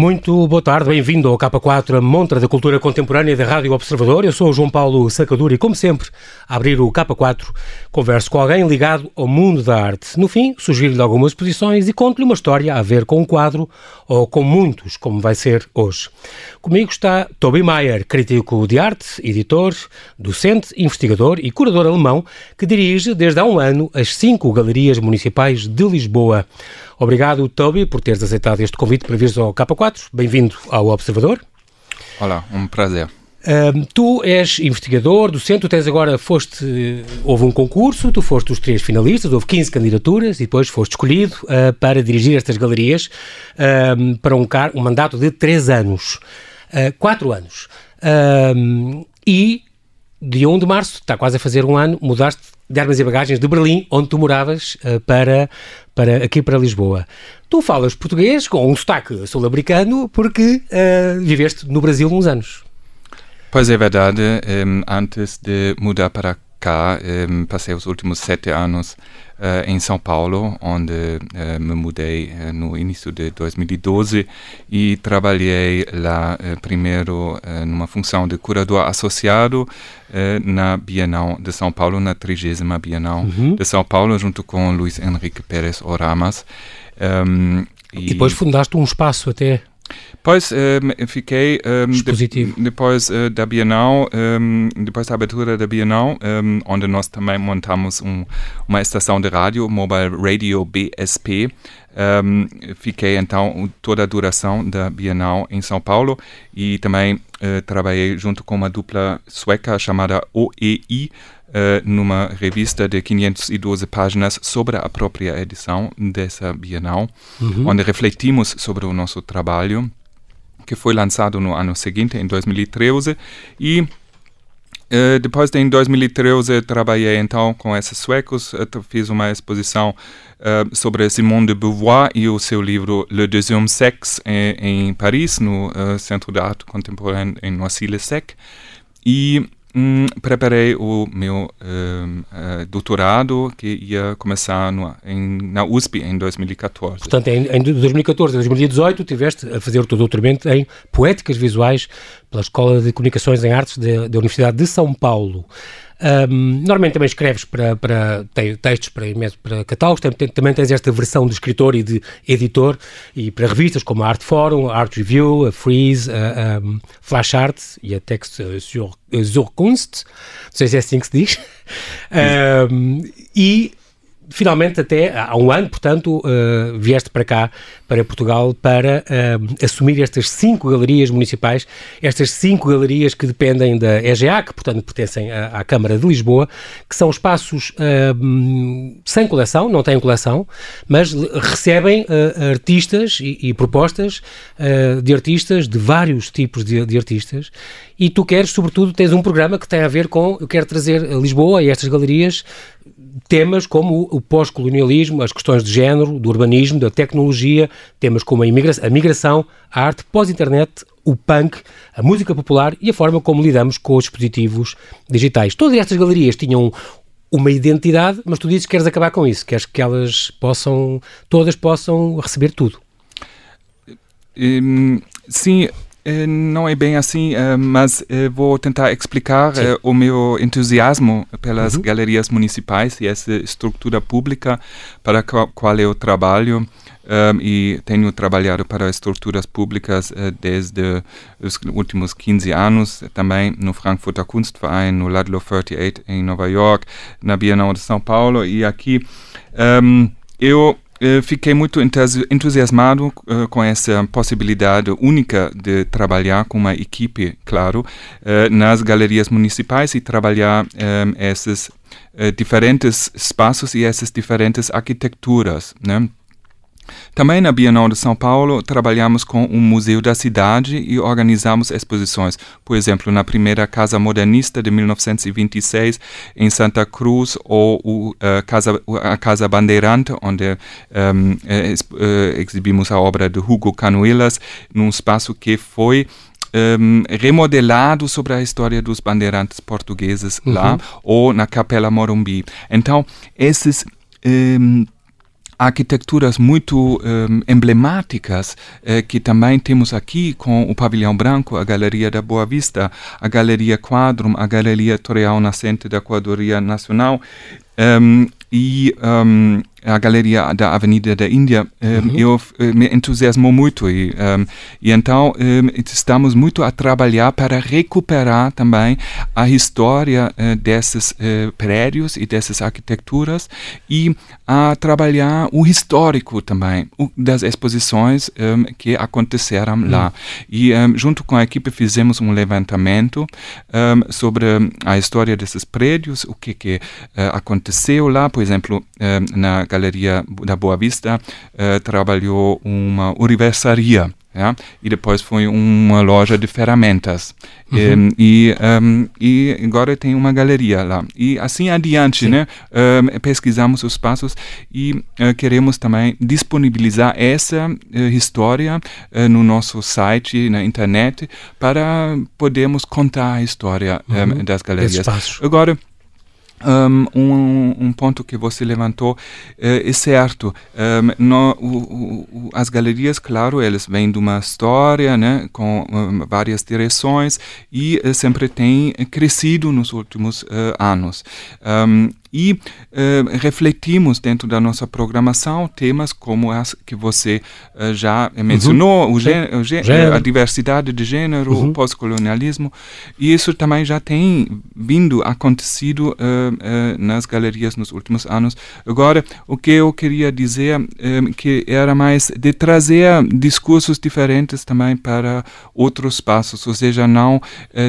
Muito boa tarde, bem-vindo ao K4, a montra da cultura contemporânea da Rádio Observador. Eu sou o João Paulo Sacadura e, como sempre, a abrir o K4, converso com alguém ligado ao mundo da arte. No fim, sugiro-lhe algumas posições e conto-lhe uma história a ver com um quadro ou com muitos, como vai ser hoje. Comigo está Toby Mayer, crítico de arte, editor, docente, investigador e curador alemão, que dirige desde há um ano as cinco galerias municipais de Lisboa. Obrigado, Toby, por teres aceitado este convite para vires ao K4. Bem-vindo ao Observador. Olá, um prazer. Uh, tu és investigador, docente, tu tens agora, foste, houve um concurso, tu foste os três finalistas, houve 15 candidaturas e depois foste escolhido uh, para dirigir estas galerias uh, para um, um, mandato de três anos, quatro anos. e dia 1 de março, está quase a fazer um ano, mudaste de armas e bagagens de Berlim, onde tu moravas, uh, para, para aqui para Lisboa. Tu falas português com um sotaque sul-americano porque uh, viveste no Brasil uns anos. Pois é verdade. Um, antes de mudar para cá, um, passei os últimos sete anos uh, em São Paulo, onde uh, me mudei no início de 2012 e trabalhei lá primeiro numa função de curador associado na Bienal de São Paulo, na 30 Bienal uhum. de São Paulo, junto com Luiz Henrique Pérez Oramas. Um, e, e depois fundaste um espaço até Pois um, fiquei um, de, depois uh, da Bienal, um, depois da abertura da Bienal, onde nós também montamos um, uma estação de rádio, Mobile Radio BSP. fiquei então toda a duração da Bienal em São Paulo e também uh, trabalhei junto com uma dupla sueca chamada OEI, numa revista de 512 páginas sobre a própria edição dessa Bienal, uhum. onde refletimos sobre o nosso trabalho, que foi lançado no ano seguinte, em 2013, e Uh, depois, em 2013, trabalhei então com esses suecos, uh, fiz uma exposição uh, sobre Simone de Beauvoir e o seu livro Le Deuxième Sexe em, em Paris, no Centro de Arte Contemporânea em Noisy-le-Sec. E Hum, preparei o meu uh, uh, doutorado que ia começar no, em, na USP em 2014. Portanto, em, em 2014 a 2018 tiveste a fazer o teu doutoramento em Poéticas Visuais pela Escola de Comunicações em Artes da Universidade de São Paulo. Um, normalmente também escreves para, para textos para, para catálogos, também, também tens esta versão de escritor e de editor e para revistas como a Art Forum, a Art Review, a Freeze, a, a Flash Art e a Text sur, sur Kunst, não sei se é assim que se diz. Um, e finalmente, até há um ano, portanto, uh, vieste para cá, para Portugal, para uh, assumir estas cinco galerias municipais, estas cinco galerias que dependem da EGA, que, portanto, pertencem à, à Câmara de Lisboa, que são espaços uh, sem coleção, não têm coleção, mas recebem artistas e, e propostas de artistas, de vários tipos de, de artistas, e tu queres, sobretudo, tens um programa que tem a ver com, eu quero trazer a Lisboa e estas galerias temas como o pós-colonialismo, as questões de género, do urbanismo, da tecnologia, temas como a, a migração, a arte pós-internet, o punk, a música popular e a forma como lidamos com os dispositivos digitais. Todas estas galerias tinham uma identidade, mas tu dizes que queres acabar com isso, queres que elas possam, todas possam receber tudo. Hum, sim, não é bem assim, eh, mas eh, vou tentar explicar Sim. o meu entusiasmo pelas uhum. galerias municipais e essa estrutura pública para a qual eu trabalho. Um, e tenho trabalhado para estruturas públicas uh, desde os últimos 15 anos, também no Frankfurter Kunstverein, no Ludlow 38 em Nova York, na Bienal de São Paulo e aqui. Um, eu eh, fiquei muito entusiasmado uh, com essa possibilidade única de trabalhar com uma equipe, claro, uh, nas galerias municipais e trabalhar esses diferentes espaços e essas diferentes arquiteturas, né? Também na Bienal de São Paulo, trabalhamos com o Museu da Cidade e organizamos exposições. Por exemplo, na primeira Casa Modernista de 1926, em Santa Cruz, ou o, uh, casa, a Casa Bandeirante, onde um, uh, exibimos a obra de Hugo Canuelas, num espaço que foi um, remodelado sobre a história dos bandeirantes portugueses uhum. lá, ou na Capela Morumbi. Então, esses. Um, arquiteturas muito um, emblemáticas eh, que também temos aqui com o Pavilhão Branco, a Galeria da Boa Vista, a Galeria Quadrum, a Galeria Toreal Nascente da Coadoria Nacional. Um, e um, a galeria da Avenida da Índia, um, uhum. eu eh, me entusiasmou muito e, um, e então um, estamos muito a trabalhar para recuperar também a história uh, desses uh, prédios e dessas arquiteturas e a trabalhar o histórico também das exposições que aconteceram uhum. lá. E junto com a equipe fizemos um levantamento sobre a história desses prédios, o que, que uh, aconteceu lá, por exemplo, na Galeria da Boa Vista, eh, trabalhou uma universaria. E depois foi uma loja de ferramentas. Uhum. E, um, e agora tem uma galeria lá. E assim adiante, né? Um, pesquisamos os passos e uh, queremos também disponibilizar essa uh, história uh, no nosso site, na internet, para podermos contar a história uhum. um, das galerias. Agora, um, um, um, ponto que você levantou uh, é certo. Um, no, o, o, as galerias, claro, elas vêm de uma história, né, com várias direções e uh, sempre têm crescido nos últimos uh, anos e uh, refletimos dentro da nossa programação temas como as que você uh, já mencionou, uhum. o gênero. a diversidade de gênero, uhum. o pós-colonialismo, e isso também já tem vindo acontecido uh, nas galerias nos últimos anos. Agora, o que eu queria dizer que era mais de trazer discursos diferentes também para outros espaços, ou seja, não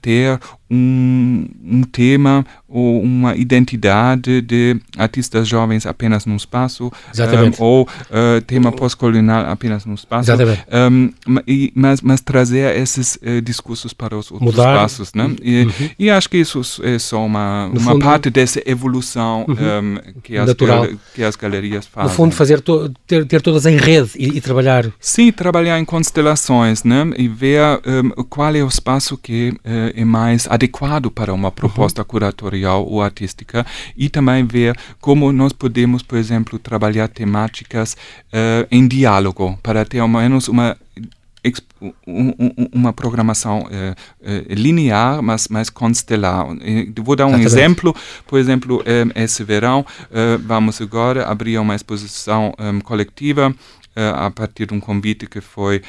ter um, um tema ou uma identidade de artistas jovens apenas num espaço um, ou uh, tema pós-colonial apenas num espaço um, e, mas, mas trazer esses uh, discursos para os outros Mudar. espaços né? e, uhum. e, acho que isso é só uma, uma fundo, parte dessa evolução uhum. que, as, que as galerias fazem no fundo fazer to, ter, ter todas em rede e, e, trabalhar sim, trabalhar em constelações né? e ver qual é o espaço que uh, é mais adequado adequado para uma proposta uhum. curatorial ou artística e também ver como nós podemos, por exemplo, trabalhar temáticas uh, em diálogo para ter ao menos uma uma programação uh, uh, linear, mas mais constelar. Vou dar um Exatamente. exemplo. Por exemplo, esse verão vamos agora abrir uma exposição coletiva a partir de um convite que foi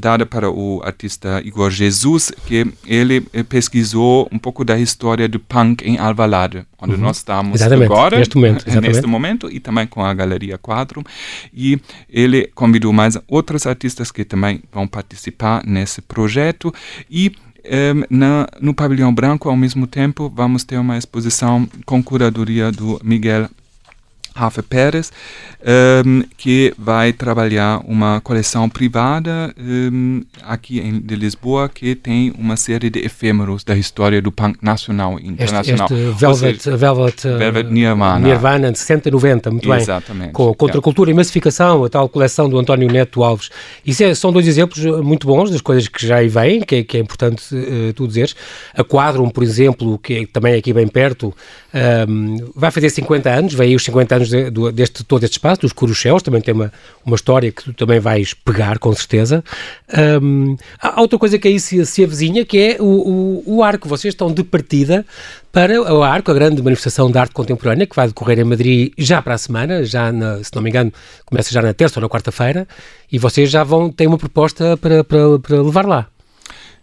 dado para o artista Igor Jesus, que ele eh, pesquisou um pouco da história do punk em Alvalade, onde uhum. nós estamos exatamente. agora, neste momento, neste momento, e também com a Galeria Quadro. E ele convidou mais outros artistas que também vão participar nesse projeto e na, no Pavilhão Branco, ao mesmo tempo, vamos ter uma exposição com curadoria do Miguel Rafa Pérez, um, que vai trabalhar uma coleção privada um, aqui em de Lisboa que tem uma série de efêmeros da história do punk nacional e internacional. Este, este Velvet, seja, Velvet, Velvet Nirvana. Nirvana de 60 e 90, muito Exatamente. bem. Com Contracultura e Massificação, a tal coleção do António Neto Alves. Isso é, são dois exemplos muito bons das coisas que já aí vêm, que, é, que é importante uh, tu dizeres. A Quadrum, por exemplo, que é também aqui bem perto, um, vai fazer 50 anos, vem aí os 50 anos de, de, deste, todo este espaço, dos Corucheus, também tem uma, uma história que tu também vais pegar, com certeza. Um, há outra coisa que aí se, se avizinha, que é o, o, o arco. Vocês estão de partida para o Arco, a grande manifestação de arte contemporânea que vai decorrer em Madrid já para a semana, já na, se não me engano, começa já na terça ou na quarta-feira, e vocês já vão ter uma proposta para, para, para levar lá.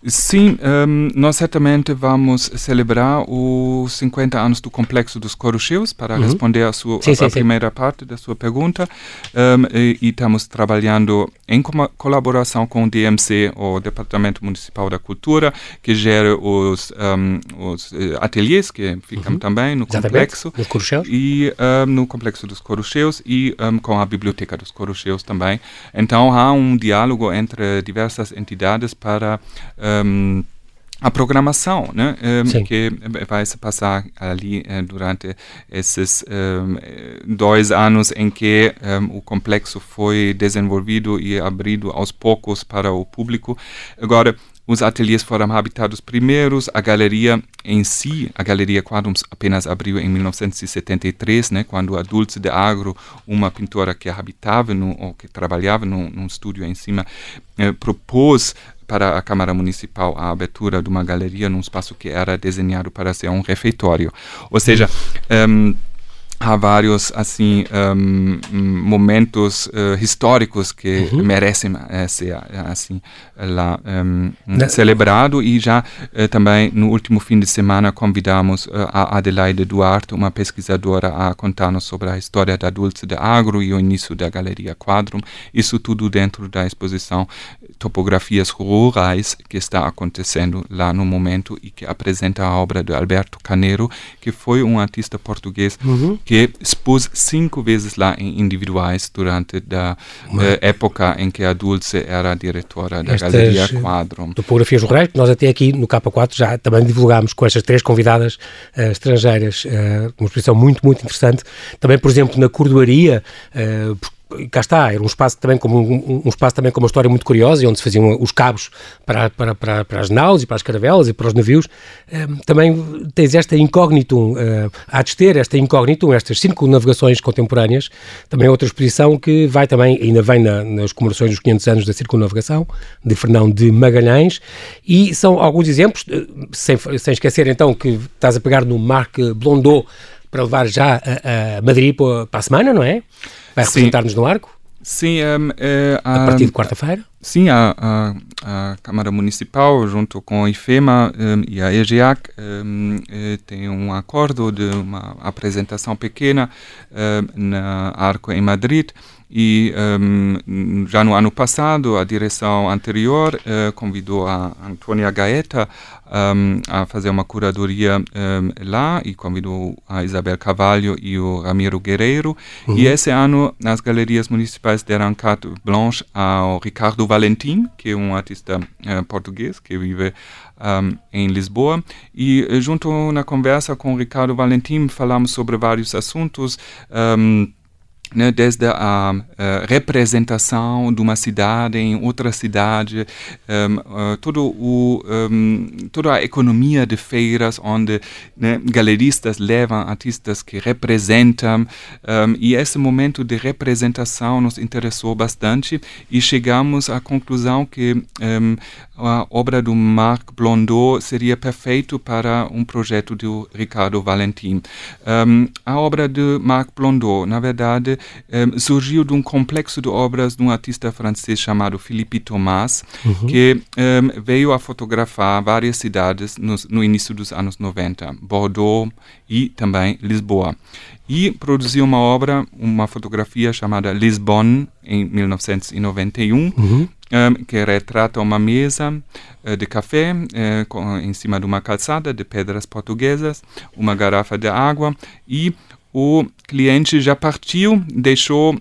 Sim, um, nós certamente vamos celebrar os 50 anos do Complexo dos Corucheus para uhum. responder a, sua, sim, a, sim, a primeira sim. parte da sua pergunta um, e, e, estamos trabalhando em colaboração com o DMC, o Departamento Municipal da Cultura, que gera os, um, os eh, ateliês que ficam uhum. também no complexo e no Complexo dos Corucheus e com a Biblioteca dos Corucheus também. Então há um diálogo entre diversas entidades para um, a programação, né, um, que vai se passar ali uh, durante esses um, dois anos em que um, o complexo foi desenvolvido e abrido aos poucos para o público. Agora, os ateliês foram habitados primeiros, a galeria em si, a Galeria Quadrum apenas abriu em 1973, né, quando a Dulce de Agro, uma pintora que habitava no, ou que trabalhava num, num estúdio em cima, eh, propôs para a Câmara Municipal a abertura de uma galeria num espaço que era desenhado para ser um refeitório. Ou seja, um, há vários assim um, momentos uh, históricos que uhum. merecem uh, ser assim lá um, celebrado. E já uh, também no último fim de semana convidamos a Adelaide Duarte uma pesquisadora a contar-nos sobre a história da Dulce de Agro e o início da Galeria Quadrum. Isso tudo dentro da exposição topografias rurais que está acontecendo lá no momento e que apresenta a obra de Alberto Caneiro que foi um artista português uhum que expôs cinco vezes lá em individuais durante a uh, época em que a Dulce era a diretora da Estas Galeria Quadro. Topografias rurais, nós até aqui no K4 já também divulgámos com estas três convidadas uh, estrangeiras, uh, uma exposição muito, muito interessante. Também, por exemplo, na cordoaria, uh, cá está, era um espaço também como um, um, espaço também com uma história muito curiosa onde se faziam os cabos para, para, para, para as naus e para as caravelas e para os navios. Um, também tens esta incógnitum, uh, há de ter esta incógnitum, estas cinco navegações contemporâneas, também outra exposição que vai também, ainda vem na, nas comemorações dos 500 anos da circunnavegação, de Fernão de Magalhães, e são alguns exemplos, eh, sem, sem esquecer então que estás a pegar no Marc Blondeau para levar já a, a Madrid para a semana, não é? Vai representar-nos no arco? Sim, um, é, a, a, partir de quarta-feira? Sim, a, a, a, Câmara Municipal, junto com a IFEMA um, e a EGEAC, um, é, tem um acordo de uma apresentação pequena na Arco em Madrid. E um, já no ano passado, a direção anterior uh, convidou a Antônia Gaeta um, a fazer uma curadoria um, lá e convidou a Isabel Cavalho e o Ramiro Guerreiro. Uhum. E esse ano, as galerias municipais deram carte blanche ao Ricardo Valentim, que é um artista uh, português que vive um, em Lisboa. E junto na conversa com o Ricardo Valentim, falamos sobre vários assuntos. Um, né, desde a, a, representação de uma cidade em outra cidade, um, uh, todo o, um, toda a economia de feiras onde né, galeristas levam artistas que representam um, e esse momento de representação nos interessou bastante e chegamos à conclusão que a obra do Marc Blondeau seria perfeito para um projeto do Ricardo Valentim. a obra de Marc Blondeau, na verdade, um, surgiu de um complexo de obras de um artista francês chamado Philippe Thomas, uhum. que um, veio a fotografar várias cidades no, no início dos anos 90, Bordeaux e também Lisboa e produziu uma obra, uma fotografia chamada Lisbon, em 1991, uhum. um, que retrata uma mesa uh, de café uh, com, em cima de uma calçada de pedras portuguesas, uma garrafa de água e o cliente já partiu, deixou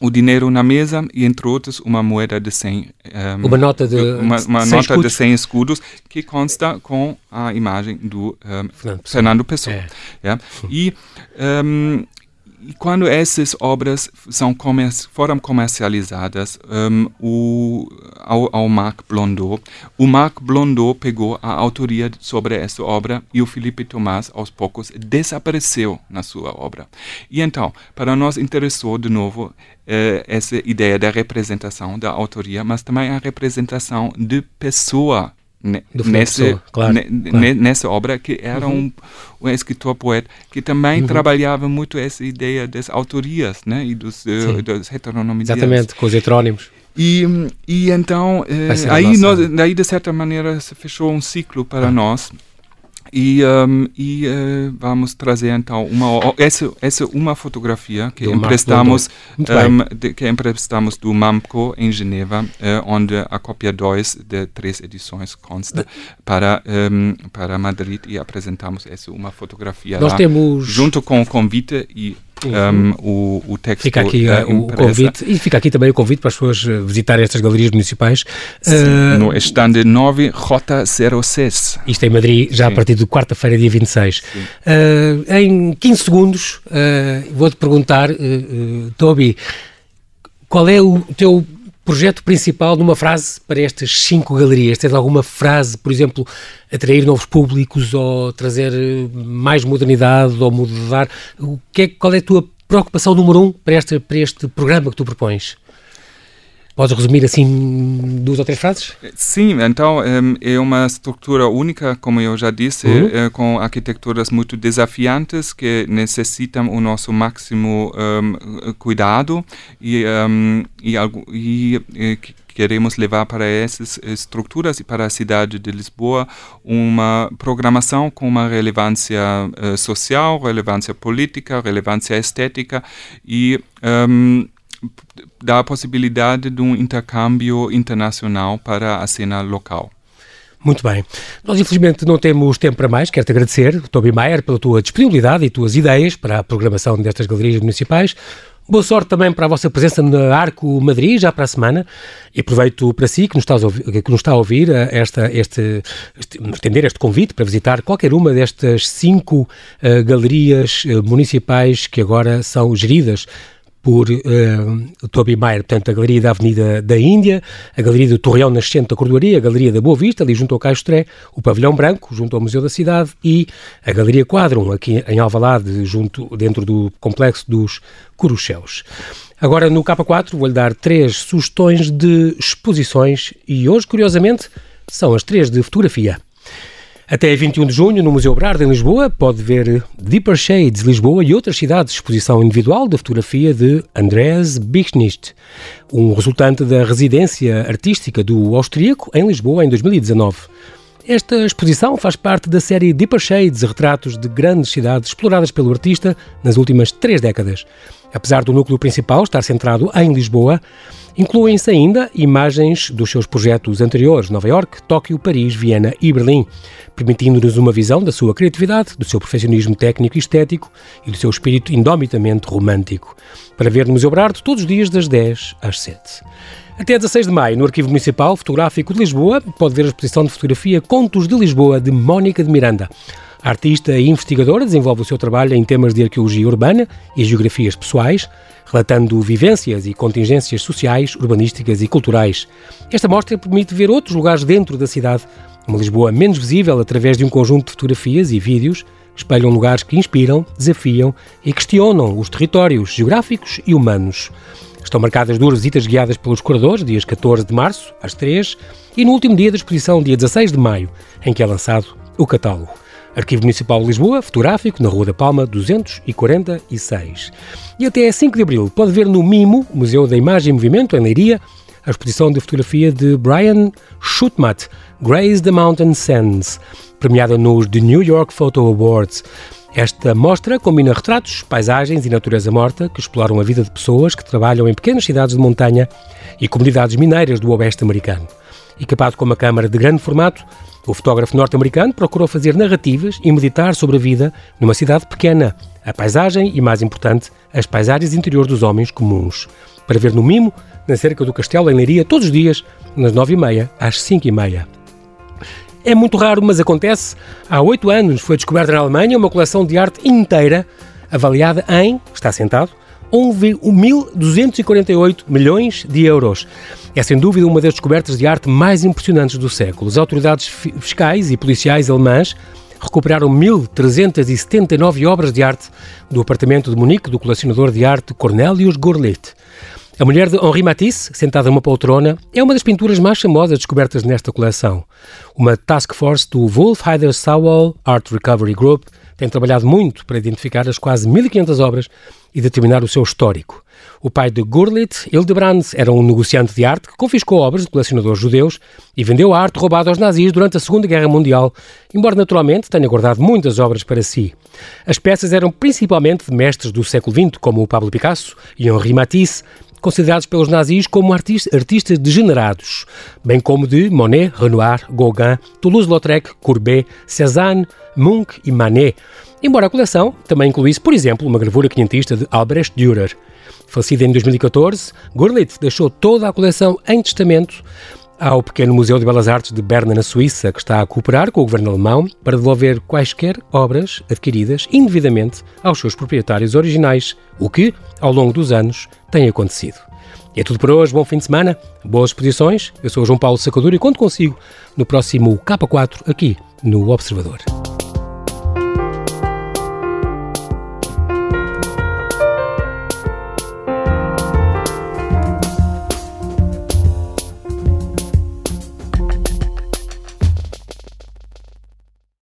o dinheiro na mesa e, entre outros, uma moeda de 100 um, ehm, uma nota de uma, uma 100 nota escudos. de 100 escudos que consta com a imagem do um, ehm, Fernando, Fernando Pessoa. É. Yeah? E um, ehm, e quando essas obras são comer foram comercializadas um, o, ao, ao Marc Blondeau, o Marc Blondeau pegou a autoria sobre essa obra e o Felipe Tomás, aos poucos, desapareceu na sua obra. E então, para nós interessou de novo eh, essa ideia da representação da autoria, mas também a representação de pessoa nesse, claro, claro. nessa obra que era uhum. um, um escritor poeta que também uhum. trabalhava muito essa ideia das autorias né e dos uh, das heteronomias exatamente com os heterónimos e, e então uh, aí nós, daí de certa maneira se fechou um ciclo para ah. nós e, um, e uh, vamos trazer então uma essa essa uma fotografia que do emprestamos um, de, que emprestamos do Mamco em Geneva, uh, onde a cópia 2 de três edições consta para um, para Madrid e apresentamos essa uma fotografia Nós lá, temos junto com o convite e um, o, o texto Fica aqui uh, o convite e fica aqui também o convite para as pessoas eh, visitarem estas galerias municipais. Sim, uh, no stand 9, Rota 06. Isto é em Madrid, já Sim. a partir de quarta-feira, dia 26. Uh, em 15 segundos, vou-te perguntar, Toby, qual é o teu projeto principal numa frase para estas cinco galerias? Tens alguma frase, por exemplo, atrair novos públicos ou trazer mais modernidade ou mudar? O que é, qual é a tua preocupação número um para este, para este programa que tu propões? Podes resumir assim duas ou três frases? Sim, então é uma estrutura única, como eu já disse, uhum. é, com arquiteturas muito desafiantes que necessitam o nosso máximo um, cuidado e, um, e, e, e queremos levar para essas estruturas e para a cidade de Lisboa uma programação com uma relevância uh, social, relevância política, relevância estética e um, dá a possibilidade de um intercâmbio internacional para a cena local. Muito bem. Nós, infelizmente, não temos tempo para mais. Quero-te agradecer, Toby Maier, pela tua disponibilidade e tuas ideias para a programação destas galerias municipais. Boa sorte também para a vossa presença na Arco Madrid, já para a semana. E aproveito para si, que nos está a ouvir, que nos está a ouvir esta, este, este, estender este convite para visitar qualquer uma destas cinco uh, galerias uh, municipais que agora são geridas por uh, Toby Mayer, portanto, a Galeria da Avenida da Índia, a Galeria do Torreão Nascente da Cordoaria, a Galeria da Boa Vista, ali junto ao Caixo Tré, o Pavilhão Branco, junto ao Museu da Cidade, e a Galeria Quadrum, aqui em Alvalade, junto, dentro do complexo dos Curucheus. Agora, no K4, vou-lhe dar três sugestões de exposições e hoje, curiosamente, são as três de fotografia. Até 21 de junho, no Museu Brard, em Lisboa, pode ver Deeper Shades Lisboa e outras cidades, exposição individual da fotografia de Andreas Bichnicht, um resultante da residência artística do austríaco em Lisboa em 2019. Esta exposição faz parte da série Deeper Shades, retratos de grandes cidades exploradas pelo artista nas últimas três décadas. Apesar do núcleo principal estar centrado em Lisboa, incluem-se ainda imagens dos seus projetos anteriores, Nova York, Tóquio, Paris, Viena e Berlim, permitindo-nos uma visão da sua criatividade, do seu perfeccionismo técnico e estético e do seu espírito indomitamente romântico. Para ver no Museu Brardo todos os dias das 10 às 7. Até 16 de maio, no Arquivo Municipal Fotográfico de Lisboa, pode ver a exposição de fotografia Contos de Lisboa, de Mónica de Miranda. Artista e investigadora desenvolve o seu trabalho em temas de arqueologia urbana e geografias pessoais, relatando vivências e contingências sociais, urbanísticas e culturais. Esta mostra permite ver outros lugares dentro da cidade, uma Lisboa menos visível através de um conjunto de fotografias e vídeos que espelham lugares que inspiram, desafiam e questionam os territórios geográficos e humanos. Estão marcadas duas visitas guiadas pelos curadores, dias 14 de março, às 3, e no último dia da exposição, dia 16 de maio, em que é lançado o catálogo. Arquivo Municipal de Lisboa, fotográfico, na Rua da Palma, 246. E até 5 de abril pode ver no MIMO, Museu da Imagem e Movimento, em Leiria, a exposição de fotografia de Brian Schutmat, Grace the Mountain Sands, premiada nos The New York Photo Awards. Esta mostra combina retratos, paisagens e natureza morta que exploram a vida de pessoas que trabalham em pequenas cidades de montanha e comunidades mineiras do oeste americano. Equipado com uma câmara de grande formato, o fotógrafo norte-americano procurou fazer narrativas e meditar sobre a vida numa cidade pequena, a paisagem e, mais importante, as paisagens interiores dos homens comuns. Para ver no Mimo, na cerca do Castelo em Leiria, todos os dias, nas nove e meia às cinco e meia. É muito raro, mas acontece. Há oito anos foi descoberta na Alemanha uma coleção de arte inteira, avaliada em, está sentado, 1.248 milhões de euros. É sem dúvida uma das descobertas de arte mais impressionantes do século. As autoridades fiscais e policiais alemãs recuperaram 1.379 obras de arte do apartamento de Munique do colecionador de arte Cornelius Gurlitt. A mulher de Henri Matisse, sentada numa poltrona, é uma das pinturas mais famosas descobertas nesta coleção. Uma task force do Wolf Heider Sawall Art Recovery Group tem trabalhado muito para identificar as quase 1500 obras e determinar o seu histórico. O pai de Gurlitt, Hildebrand, era um negociante de arte que confiscou obras de colecionadores judeus e vendeu a arte roubada aos nazis durante a Segunda Guerra Mundial, embora naturalmente tenha guardado muitas obras para si. As peças eram principalmente de mestres do século XX, como o Pablo Picasso e Henri Matisse, considerados pelos nazis como artistas degenerados, bem como de Monet, Renoir, Gauguin, Toulouse-Lautrec, Courbet, Cézanne, Munch e Manet, embora a coleção também incluísse, por exemplo, uma gravura quinhentista de Albrecht Dürer. Falecida em 2014, Gurlitt deixou toda a coleção em testamento ao pequeno Museu de Belas Artes de Berna, na Suíça, que está a cooperar com o governo alemão para devolver quaisquer obras adquiridas indevidamente aos seus proprietários originais, o que, ao longo dos anos, tem acontecido. É tudo por hoje, bom fim de semana, boas exposições. Eu sou João Paulo Sacadura e conto consigo no próximo K4 aqui no Observador.